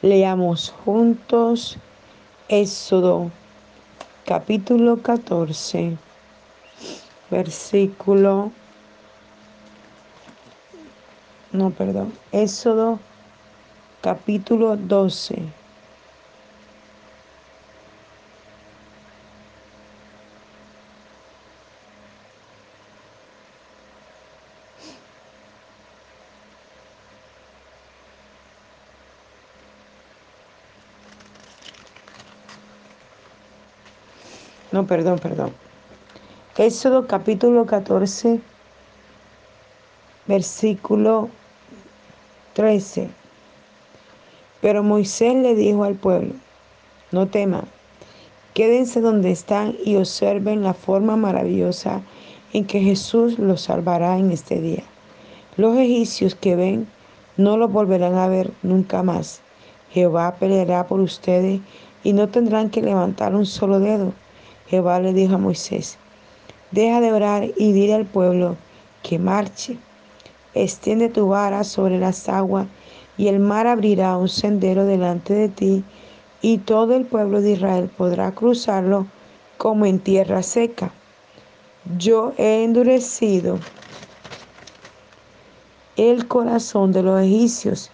Leamos juntos Éxodo capítulo 14, versículo, no, perdón, Éxodo capítulo 12. No, perdón, perdón. Éxodo capítulo 14, versículo 13. Pero Moisés le dijo al pueblo, no teman, quédense donde están y observen la forma maravillosa en que Jesús los salvará en este día. Los egipcios que ven no los volverán a ver nunca más. Jehová peleará por ustedes y no tendrán que levantar un solo dedo Jehová le dijo a Moisés, deja de orar y dile al pueblo que marche. Extiende tu vara sobre las aguas y el mar abrirá un sendero delante de ti y todo el pueblo de Israel podrá cruzarlo como en tierra seca. Yo he endurecido el corazón de los egipcios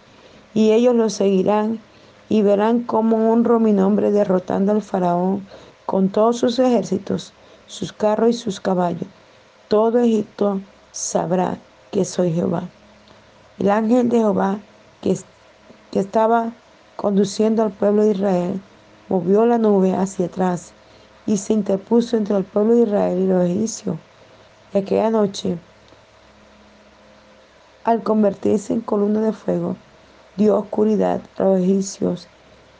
y ellos lo seguirán y verán como honro mi nombre derrotando al faraón con todos sus ejércitos, sus carros y sus caballos. Todo Egipto sabrá que soy Jehová. El ángel de Jehová que, que estaba conduciendo al pueblo de Israel movió la nube hacia atrás y se interpuso entre el pueblo de Israel y los egipcios. Y aquella noche, al convertirse en columna de fuego, dio oscuridad a los egipcios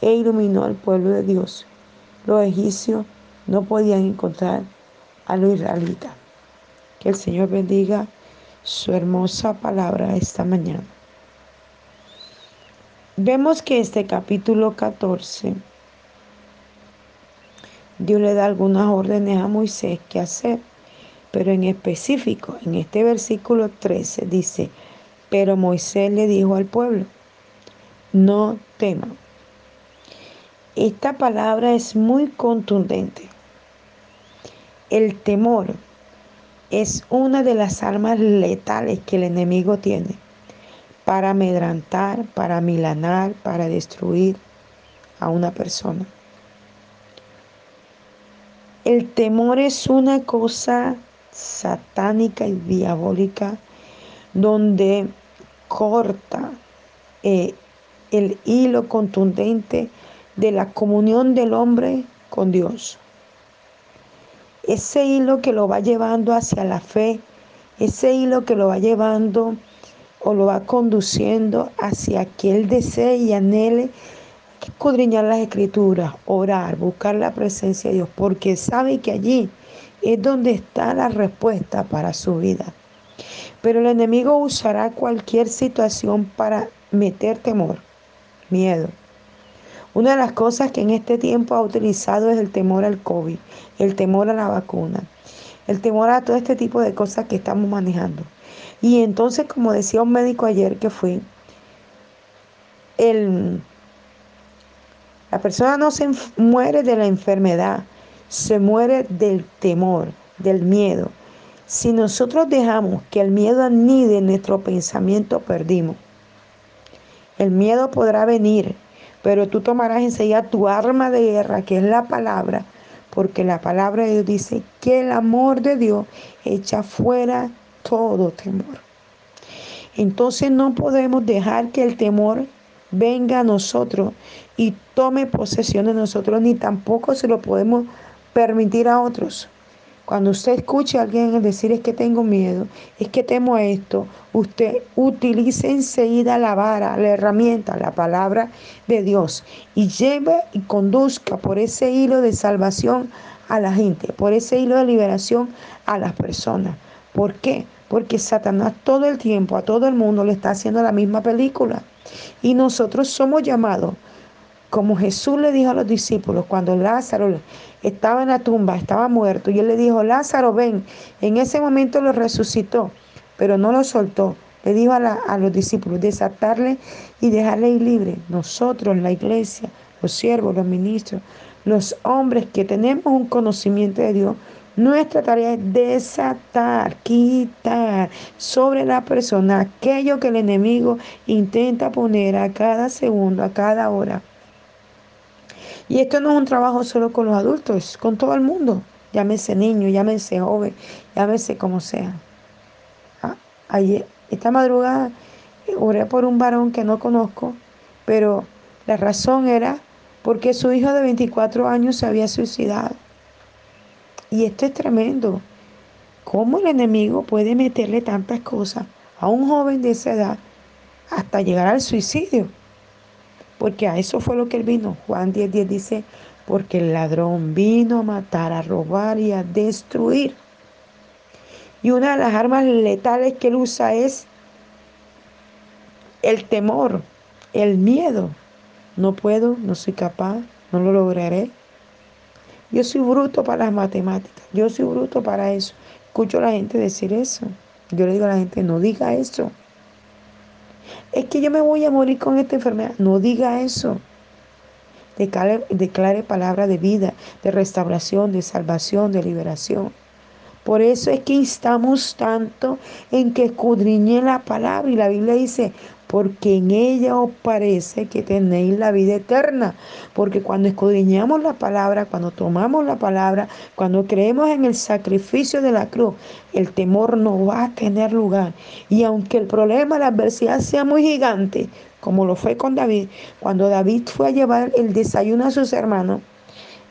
e iluminó al pueblo de Dios los egipcios no podían encontrar a los israelitas. Que el Señor bendiga su hermosa palabra esta mañana. Vemos que este capítulo 14, Dios le da algunas órdenes a Moisés que hacer, pero en específico, en este versículo 13 dice, pero Moisés le dijo al pueblo, no teman esta palabra es muy contundente. El temor es una de las armas letales que el enemigo tiene para amedrantar, para milanar, para destruir a una persona. El temor es una cosa satánica y diabólica donde corta eh, el hilo contundente de la comunión del hombre con Dios. Ese hilo que lo va llevando hacia la fe, ese hilo que lo va llevando o lo va conduciendo hacia que él desee y anhele escudriñar las escrituras, orar, buscar la presencia de Dios, porque sabe que allí es donde está la respuesta para su vida. Pero el enemigo usará cualquier situación para meter temor, miedo, una de las cosas que en este tiempo ha utilizado es el temor al COVID, el temor a la vacuna, el temor a todo este tipo de cosas que estamos manejando. Y entonces, como decía un médico ayer que fui, el, la persona no se muere de la enfermedad, se muere del temor, del miedo. Si nosotros dejamos que el miedo anide en nuestro pensamiento, perdimos. El miedo podrá venir, pero tú tomarás enseguida tu arma de guerra, que es la palabra, porque la palabra de Dios dice que el amor de Dios echa fuera todo temor. Entonces no podemos dejar que el temor venga a nosotros y tome posesión de nosotros, ni tampoco se lo podemos permitir a otros. Cuando usted escuche a alguien decir es que tengo miedo, es que temo esto, usted utilice enseguida la vara, la herramienta, la palabra de Dios y lleve y conduzca por ese hilo de salvación a la gente, por ese hilo de liberación a las personas. ¿Por qué? Porque Satanás todo el tiempo a todo el mundo le está haciendo la misma película. Y nosotros somos llamados como Jesús le dijo a los discípulos cuando Lázaro estaba en la tumba, estaba muerto, y él le dijo, Lázaro, ven. En ese momento lo resucitó, pero no lo soltó, le dijo a, los discípulos, desatarle y dejarle ir libre. Nosotros, la iglesia, los siervos, los ministros, los hombres que tenemos un conocimiento de Dios, nuestra tarea es desatar, quitar sobre la persona aquello que el enemigo intenta poner a cada segundo, a cada hora. Y esto no es un trabajo solo con los adultos, con todo el mundo. Llámese niño, llámese joven, llámese como sea. Ah, ayer, esta madrugada oré por un varón que no conozco, pero la razón era porque su hijo de 24 años se había suicidado. Y esto es tremendo. ¿Cómo el enemigo puede meterle tantas cosas a un joven de esa edad hasta llegar al suicidio? Porque a eso fue lo que él vino. Juan 10:10 10 dice, porque el ladrón vino a matar, a robar y a destruir. Y una de las armas letales que él usa es el temor, el miedo. No puedo, no soy capaz, no lo lograré. Yo soy bruto para las matemáticas, yo soy bruto para eso. Escucho a la gente decir eso. Yo le digo a la gente, no diga eso. Es que yo me voy a morir con esta enfermedad. No diga eso. Declare, palabra de vida, de restauración, de salvación, de liberación. Por eso es que instamos tanto en que escudriñe la palabra. Y la Biblia dice, porque en ella os parece que tenéis la vida eterna. Porque cuando escudriñamos la palabra, cuando tomamos la palabra, cuando creemos en el sacrificio de la cruz, el temor no va a tener lugar. Y aunque el problema, la adversidad sea muy gigante, como lo fue con David, cuando David fue a llevar el desayuno a sus hermanos,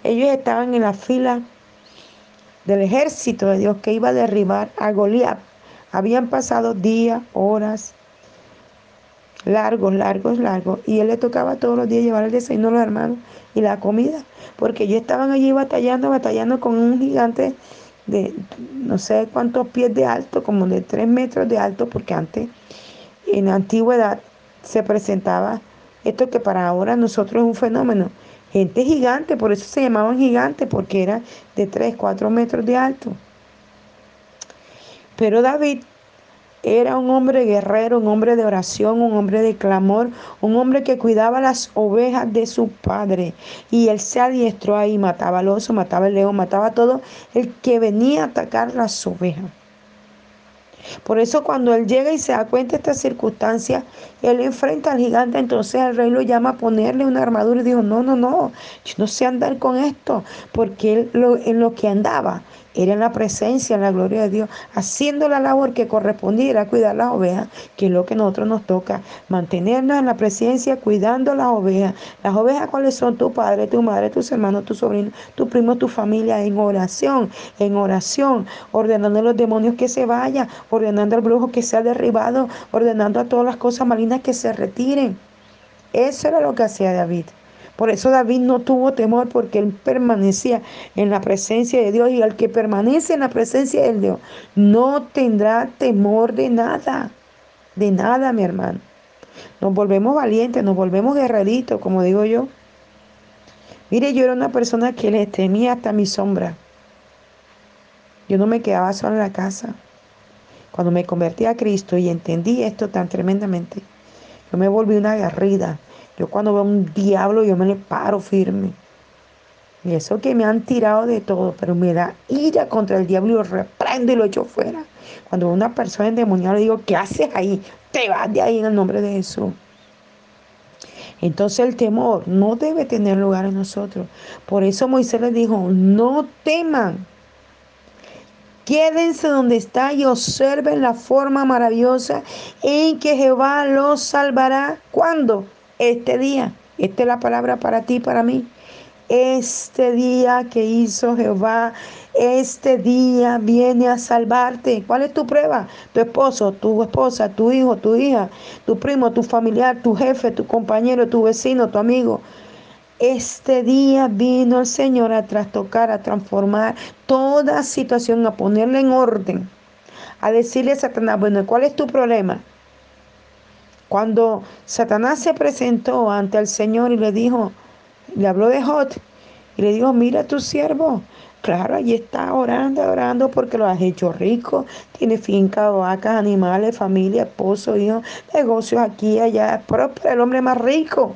ellos estaban en la fila del ejército de Dios que iba a derribar a Goliat. Habían pasado días, horas, largos, largos, largos. Y él le tocaba todos los días llevar el desayuno a los hermanos y la comida, porque ellos estaban allí batallando, batallando con un gigante de no sé cuántos pies de alto, como de tres metros de alto, porque antes, en la antigüedad, se presentaba esto que para ahora nosotros es un fenómeno. Gente gigante, por eso se llamaban gigantes, porque era de tres, cuatro metros de alto. Pero David era un hombre guerrero, un hombre de oración, un hombre de clamor, un hombre que cuidaba las ovejas de su padre. Y él se adiestró ahí, mataba al oso, mataba al león, mataba a todo el que venía a atacar las ovejas. Por eso cuando él llega y se da cuenta de esta circunstancia, él enfrenta al gigante, entonces el rey lo llama a ponerle una armadura y dijo, no, no, no, yo no sé andar con esto, porque él en lo que andaba era en la presencia, en la gloria de Dios, haciendo la labor que correspondiera cuidar las ovejas, que es lo que a nosotros nos toca, mantenernos en la presencia cuidando las ovejas. Las ovejas, ¿cuáles son? Tu padre, tu madre, tus hermanos, tu sobrino, tu primo, tu familia, en oración, en oración, ordenando a los demonios que se vayan, ordenando al brujo que sea derribado, ordenando a todas las cosas malignas que se retiren. Eso era lo que hacía David. Por eso David no tuvo temor porque él permanecía en la presencia de Dios y al que permanece en la presencia de Dios no tendrá temor de nada, de nada, mi hermano. Nos volvemos valientes, nos volvemos guerreritos, como digo yo. Mire, yo era una persona que le temía hasta mi sombra. Yo no me quedaba sola en la casa. Cuando me convertí a Cristo y entendí esto tan tremendamente, yo me volví una agarrida. Yo cuando veo un diablo, yo me le paro firme. Y eso que me han tirado de todo, pero me da ira contra el diablo y lo reprendo y lo echo fuera. Cuando veo una persona endemoniada, le digo, ¿qué haces ahí? Te vas de ahí en el nombre de Jesús. Entonces el temor no debe tener lugar en nosotros. Por eso Moisés le dijo, no teman. Quédense donde está y observen la forma maravillosa en que Jehová los salvará. ¿Cuándo? Este día. Esta es la palabra para ti, para mí. Este día que hizo Jehová, este día viene a salvarte. ¿Cuál es tu prueba? Tu esposo, tu esposa, tu hijo, tu hija, tu primo, tu familiar, tu jefe, tu compañero, tu vecino, tu amigo. Este día vino el Señor a trastocar, a transformar toda situación, a ponerle en orden, a decirle a Satanás, bueno, ¿cuál es tu problema? Cuando Satanás se presentó ante el Señor y le dijo, le habló de Jot y le dijo, mira tu siervo, Claro, allí está orando, orando porque lo has hecho rico. Tiene finca, vacas, animales, familia, esposo, hijo, negocios aquí y allá. Próspero, el hombre más rico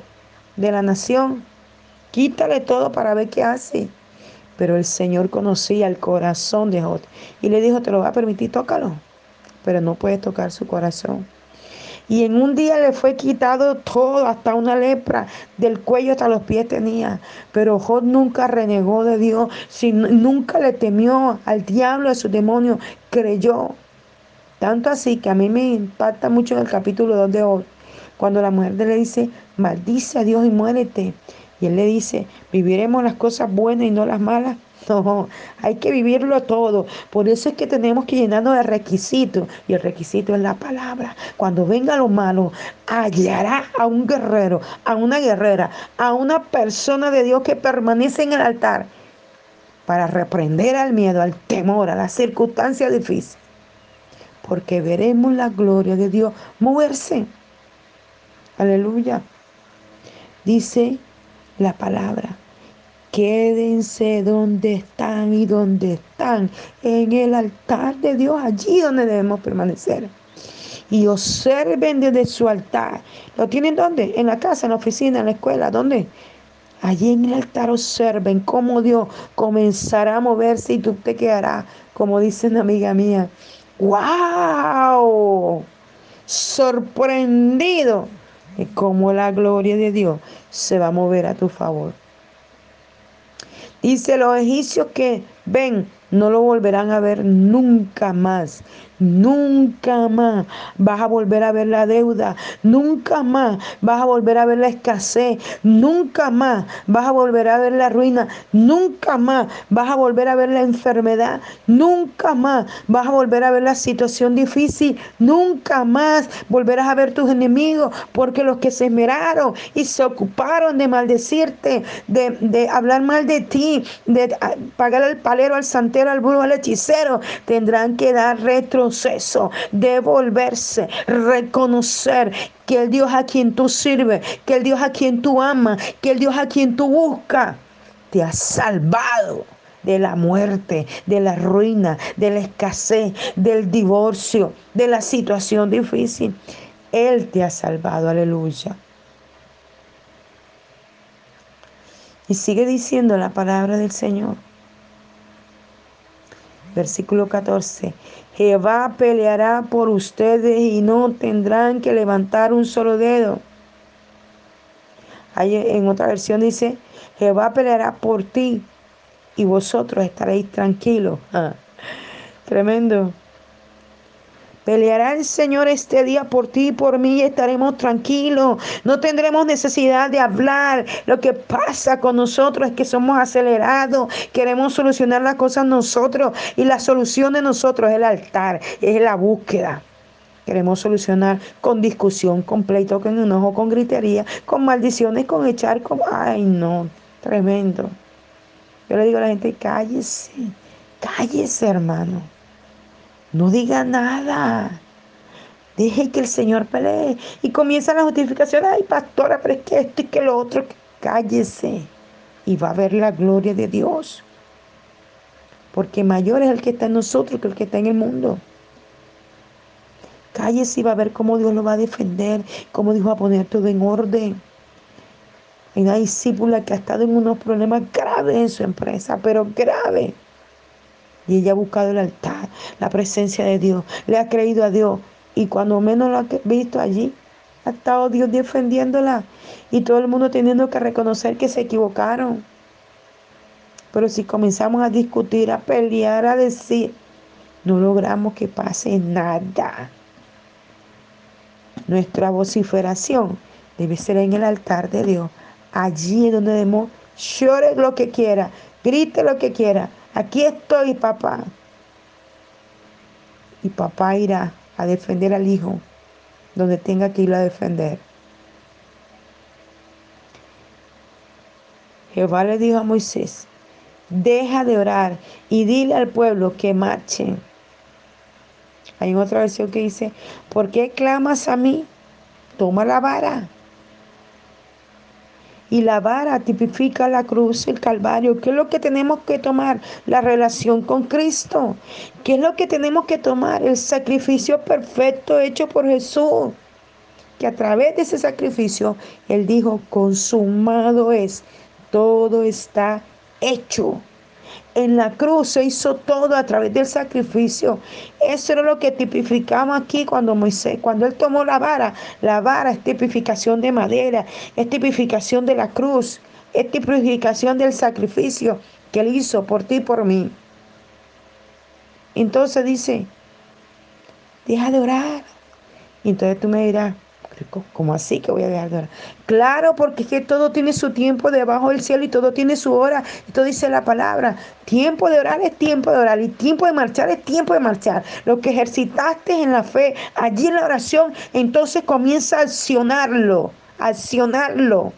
de la nación. Quítale todo para ver qué hace. Pero el Señor conocía el corazón de Jod y le dijo, te lo va a permitir, tócalo. Pero no puedes tocar su corazón. Y en un día le fue quitado todo, hasta una lepra, del cuello hasta los pies tenía. Pero Job nunca renegó de Dios, nunca le temió al diablo, a su demonio, creyó. Tanto así que a mí me impacta mucho en el capítulo 2 de Job, cuando la mujer le dice, maldice a Dios y muérete. Y él le dice, viviremos las cosas buenas y no las malas. No, hay que vivirlo todo. Por eso es que tenemos que llenarnos de requisitos. Y el requisito es la palabra. Cuando venga lo malo, hallará a un guerrero, a una guerrera, a una persona de Dios que permanece en el altar para reprender al miedo, al temor, a las circunstancias difíciles. Porque veremos la gloria de Dios moverse. Aleluya. Dice la palabra. Quédense donde están y donde están, en el altar de Dios, allí donde debemos permanecer. Y observen desde su altar. ¿Lo tienen dónde? En la casa, en la oficina, en la escuela, ¿dónde? Allí en el altar observen cómo Dios comenzará a moverse y tú te quedarás, como dice una amiga mía, ¡wow! Sorprendido de cómo la gloria de Dios se va a mover a tu favor. Dice los egipcios que ven, no lo volverán a ver nunca más. Nunca más vas a volver a ver la deuda. Nunca más vas a volver a ver la escasez. Nunca más vas a volver a ver la ruina. Nunca más vas a volver a ver la enfermedad. Nunca más vas a volver a ver la situación difícil. Nunca más volverás a ver tus enemigos. Porque los que se esmeraron y se ocuparon de maldecirte, de, de hablar mal de ti, de pagar el palero al santero, al burro, al hechicero, tendrán que dar retroceso, devolverse, reconocer que el Dios a quien tú sirves, que el Dios a quien tú amas, que el Dios a quien tú buscas, te ha salvado de la muerte, de la ruina, de la escasez, del divorcio, de la situación difícil. Él te ha salvado, aleluya. Y sigue diciendo la palabra del Señor. Versículo 14. Jehová peleará por ustedes y no tendrán que levantar un solo dedo. Ahí en otra versión dice, Jehová peleará por ti y vosotros estaréis tranquilos. Ah, tremendo. Peleará el Señor este día por ti y por mí y estaremos tranquilos. No tendremos necesidad de hablar. Lo que pasa con nosotros es que somos acelerados. Queremos solucionar las cosas nosotros y la solución de nosotros es el altar, es la búsqueda. Queremos solucionar con discusión, con pleito, con enojo, con gritería, con maldiciones, con echar como... Ay, no, tremendo. Yo le digo a la gente, cállese, cállese hermano. No diga nada. Deje que el Señor pelee. Y comienza la justificación. Ay, pastora, pero es que esto y que lo otro. Cállese. Y va a ver la gloria de Dios. Porque mayor es el que está en nosotros que el que está en el mundo. Cállese y va a ver cómo Dios lo va a defender. Cómo Dios va a poner todo en orden. Hay una discípula que ha estado en unos problemas graves en su empresa, pero graves. Y ella ha buscado el altar, la presencia de Dios, le ha creído a Dios. Y cuando menos lo ha visto allí, ha estado Dios defendiéndola. Y todo el mundo teniendo que reconocer que se equivocaron. Pero si comenzamos a discutir, a pelear, a decir, no logramos que pase nada. Nuestra vociferación debe ser en el altar de Dios. Allí es donde debemos llore lo que quiera, grite lo que quiera, Aquí estoy, papá. Y papá irá a defender al hijo donde tenga que ir a defender. Jehová le dijo a Moisés, deja de orar y dile al pueblo que marchen. Hay otra versión que dice, ¿por qué clamas a mí? Toma la vara Y la vara tipifica la cruz, el calvario. ¿Qué es lo que tenemos que tomar? La relación con Cristo. ¿Qué es lo que tenemos que tomar? El sacrificio perfecto hecho por Jesús. Que a través de ese sacrificio, Él dijo, consumado es, todo está hecho en la cruz se hizo todo a través del sacrificio. Eso era lo que tipificamos aquí cuando Moisés, cuando él tomó la vara. La vara es tipificación de madera, es tipificación de la cruz, es tipificación del sacrificio que él hizo por ti y por mí. Entonces dice, deja de orar. Entonces tú me dirás, ¿Cómo así que voy a dejar de orar? Claro, porque es que todo tiene su tiempo debajo del cielo y todo tiene su hora. Esto dice la palabra. Tiempo de orar es tiempo de orar y tiempo de marchar es tiempo de marchar. Lo que ejercitaste en la fe, allí en la oración, entonces comienza a accionarlo, accionarlo.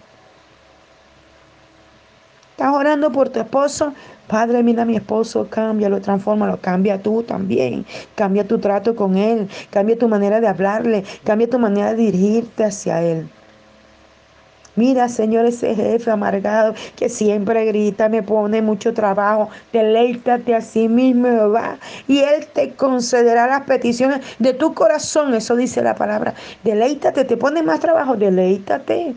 Estás orando por tu esposo, Padre, mira a mi esposo, cámbialo, transfórmalo, cambia tú también, cambia tu trato con él, cambia tu manera de hablarle, cambia tu manera de dirigirte hacia él. Mira, Señor, ese jefe amargado que siempre grita, me pone mucho trabajo. Deleítate a sí mismo, Jehová. Y Él te concederá las peticiones de tu corazón. Eso dice la palabra. Deleítate, te pone más trabajo. Deleítate.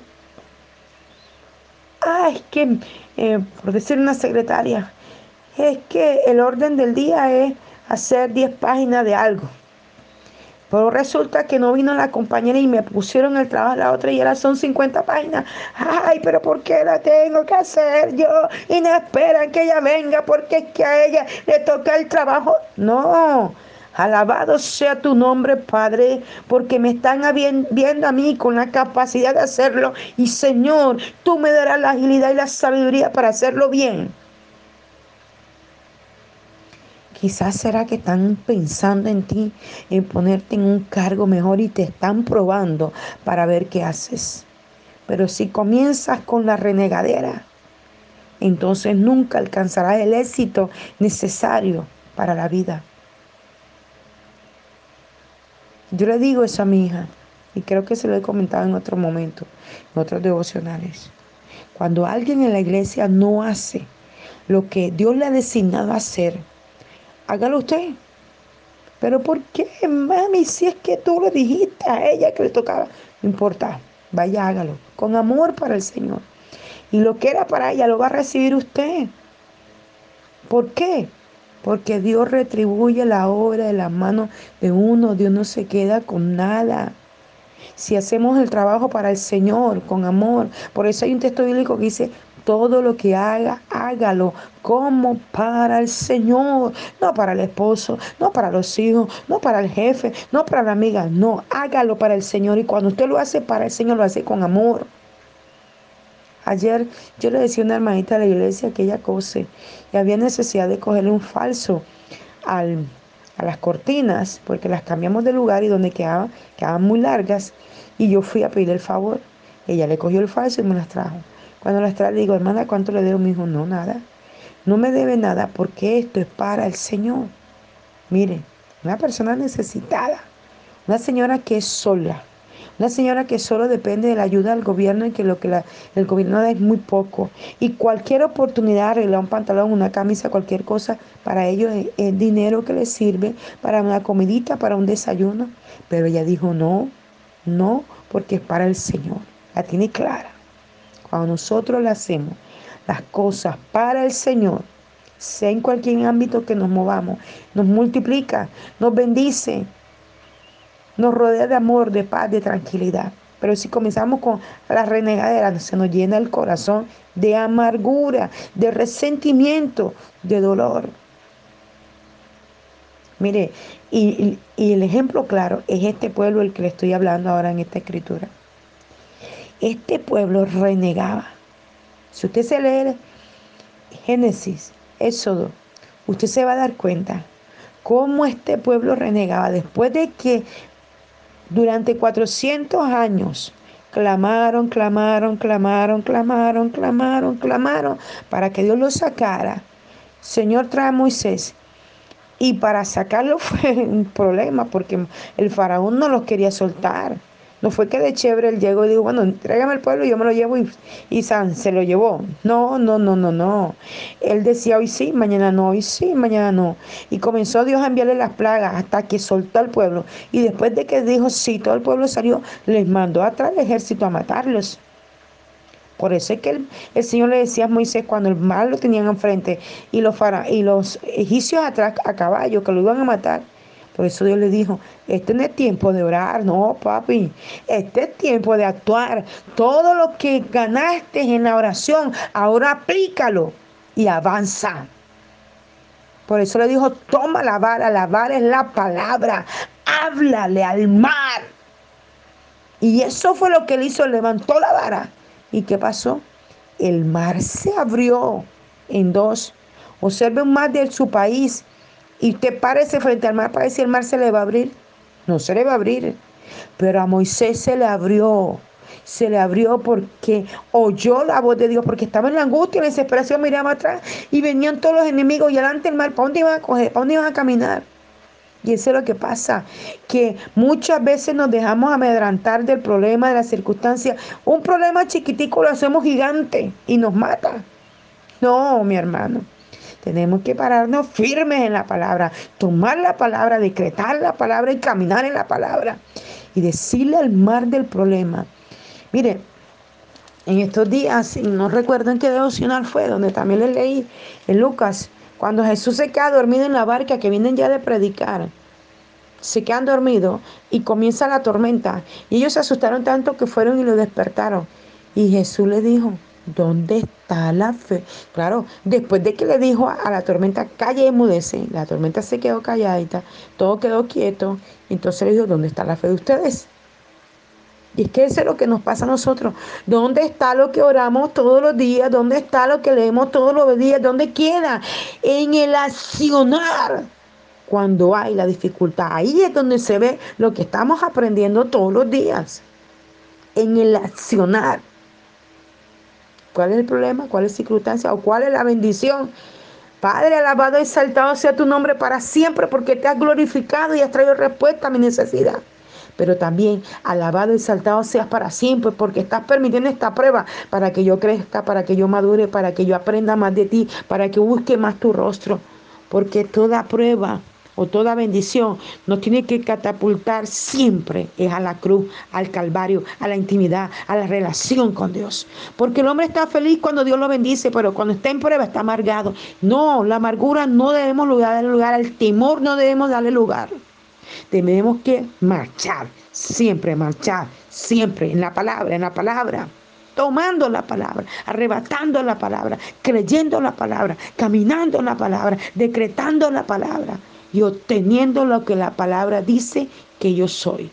Ah, es que, eh, por decir una secretaria, es que el orden del día es hacer 10 páginas de algo. Pero resulta que no vino la compañera y me pusieron el trabajo a la otra y ahora son 50 páginas. Ay, pero ¿por qué la tengo que hacer yo? Y no esperan que ella venga porque es que a ella le toca el trabajo. No. Alabado sea tu nombre, Padre, porque me están viendo a mí con la capacidad de hacerlo. Y Señor, tú me darás la agilidad y la sabiduría para hacerlo bien. Quizás será que están pensando en ti, en ponerte en un cargo mejor y te están probando para ver qué haces. Pero si comienzas con la renegadera, entonces nunca alcanzarás el éxito necesario para la vida. Yo le digo eso a mi hija, y creo que se lo he comentado en otro momento, en otros devocionales. Cuando alguien en la iglesia no hace lo que Dios le ha designado hacer, hágalo usted. Pero ¿por qué, mami? Si es que tú le dijiste a ella que le tocaba, no importa, vaya, hágalo, con amor para el Señor. Y lo que era para ella lo va a recibir usted. ¿Por qué? Porque Dios retribuye la obra de las manos de uno, Dios no se queda con nada. Si hacemos el trabajo para el Señor, con amor, por eso hay un texto bíblico que dice, todo lo que haga, hágalo como para el Señor, no para el esposo, no para los hijos, no para el jefe, no para la amiga, no, hágalo para el Señor. Y cuando usted lo hace para el Señor, lo hace con amor. Ayer yo le decía a una hermanita de la iglesia que ella cose y había necesidad de cogerle un falso a las cortinas porque las cambiamos de lugar y donde quedaban, quedaban muy largas y yo fui a pedirle el favor. Ella le cogió el falso y me las trajo. Cuando las trae, le digo, hermana, ¿cuánto le debo? Me dijo, no, nada. No me debe nada porque esto es para el Señor. Mire, una persona necesitada, una señora que es sola, una señora que solo depende de la ayuda del gobierno y que lo que el gobierno da es muy poco. Y cualquier oportunidad, arreglar un pantalón, una camisa, cualquier cosa, para ellos es, dinero que les sirve para una comidita, para un desayuno. Pero ella dijo, no, no, porque es para el Señor. La tiene clara. Cuando nosotros le hacemos las cosas para el Señor, sea en cualquier ámbito que nos movamos, nos multiplica, nos bendice, nos rodea de amor, de paz, de tranquilidad. Pero si comenzamos con la renegadera, se nos llena el corazón de amargura, de resentimiento, de dolor. Mire, y, y, el ejemplo claro es este pueblo el que le estoy hablando ahora en esta escritura. Este pueblo renegaba. Si usted se lee Génesis, Éxodo, usted se va a dar cuenta cómo este pueblo renegaba después de que durante 400 años clamaron, clamaron, clamaron, clamaron, clamaron, clamaron para que Dios los sacara. Señor trae a Moisés. Y para sacarlo fue un problema porque el faraón no los quería soltar. No fue que de chévere él llegó y dijo, bueno, entrégame el pueblo y yo me lo llevo y, y San se lo llevó. No, no, no, no, no. Él decía hoy sí, mañana no, hoy sí, mañana no. Y comenzó Dios a enviarle las plagas hasta que soltó al pueblo. Y después de que dijo sí, todo el pueblo salió, les mandó atrás el ejército a matarlos. Por eso es que el, Señor le decía a Moisés cuando el mal lo tenían enfrente y los, y los egipcios atrás a caballo que lo iban a matar. Por eso Dios le dijo, este no es tiempo de orar, no, papi. Este es tiempo de actuar. Todo lo que ganaste en la oración, ahora aplícalo y avanza. Por eso le dijo, toma la vara, la vara es la palabra, háblale al mar. Y eso fue lo que él hizo, levantó la vara. ¿Y qué pasó? El mar se abrió en dos. Observe un mar de su país y usted parece frente al mar para si el mar se le va a abrir. No se le va a abrir. Pero a Moisés se le abrió. Se le abrió porque oyó la voz de Dios, porque estaba en la angustia, en la desesperación, miraba atrás y venían todos los enemigos y adelante el mar. ¿Para dónde iban a coger? ¿Para dónde iban a caminar? Y eso es lo que pasa, que muchas veces nos dejamos amedrantar del problema, de la circunstancia. Un problema chiquitico lo hacemos gigante y nos mata. No, mi hermano. Tenemos que pararnos firmes en la palabra, tomar la palabra, decretar la palabra y caminar en la palabra. Y decirle al mar del problema. Mire, en estos días, no recuerdo en qué devocional fue, donde también le leí en Lucas, cuando Jesús se queda dormido en la barca que vienen ya de predicar. Se quedan dormidos y comienza la tormenta. Y ellos se asustaron tanto que fueron y lo despertaron. Y Jesús le dijo, ¿Dónde está la fe? Claro, después de que le dijo a la tormenta, calle y emudece, la tormenta se quedó calladita, todo quedó quieto. Entonces le dijo, ¿dónde está la fe de ustedes? Y es que eso es lo que nos pasa a nosotros. ¿Dónde está lo que oramos todos los días? ¿Dónde está lo que leemos todos los días? ¿Dónde queda? En el accionar. Cuando hay la dificultad, ahí es donde se ve lo que estamos aprendiendo todos los días. En el accionar. ¿Cuál es el problema? ¿Cuál es la circunstancia? ¿O cuál es la bendición? Padre, alabado y exaltado sea tu nombre para siempre porque te has glorificado y has traído respuesta a mi necesidad. Pero también alabado y exaltado seas para siempre porque estás permitiendo esta prueba para que yo crezca, para que yo madure, para que yo aprenda más de ti, para que busque más tu rostro. Porque toda prueba o toda bendición nos tiene que catapultar siempre es a la cruz, al Calvario, a la intimidad, a la relación con Dios. Porque el hombre está feliz cuando Dios lo bendice, pero cuando está en prueba está amargado. No, la amargura no debemos darle lugar, al temor no debemos darle lugar. Tenemos que marchar, siempre marchar, siempre en la palabra, en la palabra tomando la palabra, arrebatando la palabra, creyendo la palabra, caminando la palabra, decretando la palabra y obteniendo lo que la palabra dice que yo soy.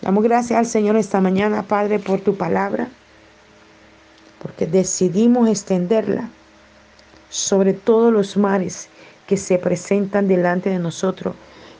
Damos gracias al Señor esta mañana, Padre, por tu palabra, porque decidimos extenderla sobre todos los mares que se presentan delante de nosotros,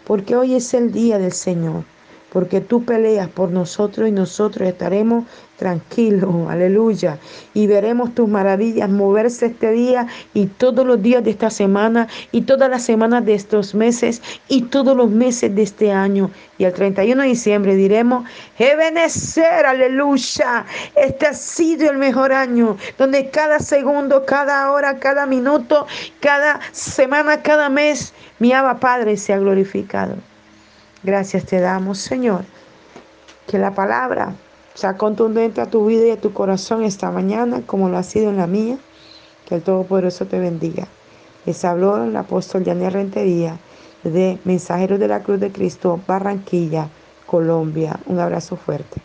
porque hoy es el día del Señor porque tú peleas por nosotros y nosotros estaremos tranquilos, aleluya, y veremos tus maravillas moverse este día y todos los días de esta semana y todas las semanas de estos meses y todos los meses de este año. Y el 31 de diciembre diremos, Ebenezer, aleluya, este ha sido el mejor año, donde cada segundo, cada hora, cada minuto, cada semana, cada mes, mi Abba Padre se ha glorificado. Gracias te damos, Señor. Que la palabra sea contundente a tu vida y a tu corazón esta mañana, como lo ha sido en la mía. Que el Todopoderoso te bendiga. Les habló el apóstol Daniel Rentería de Mensajeros de la Cruz de Cristo, Barranquilla, Colombia. Un abrazo fuerte.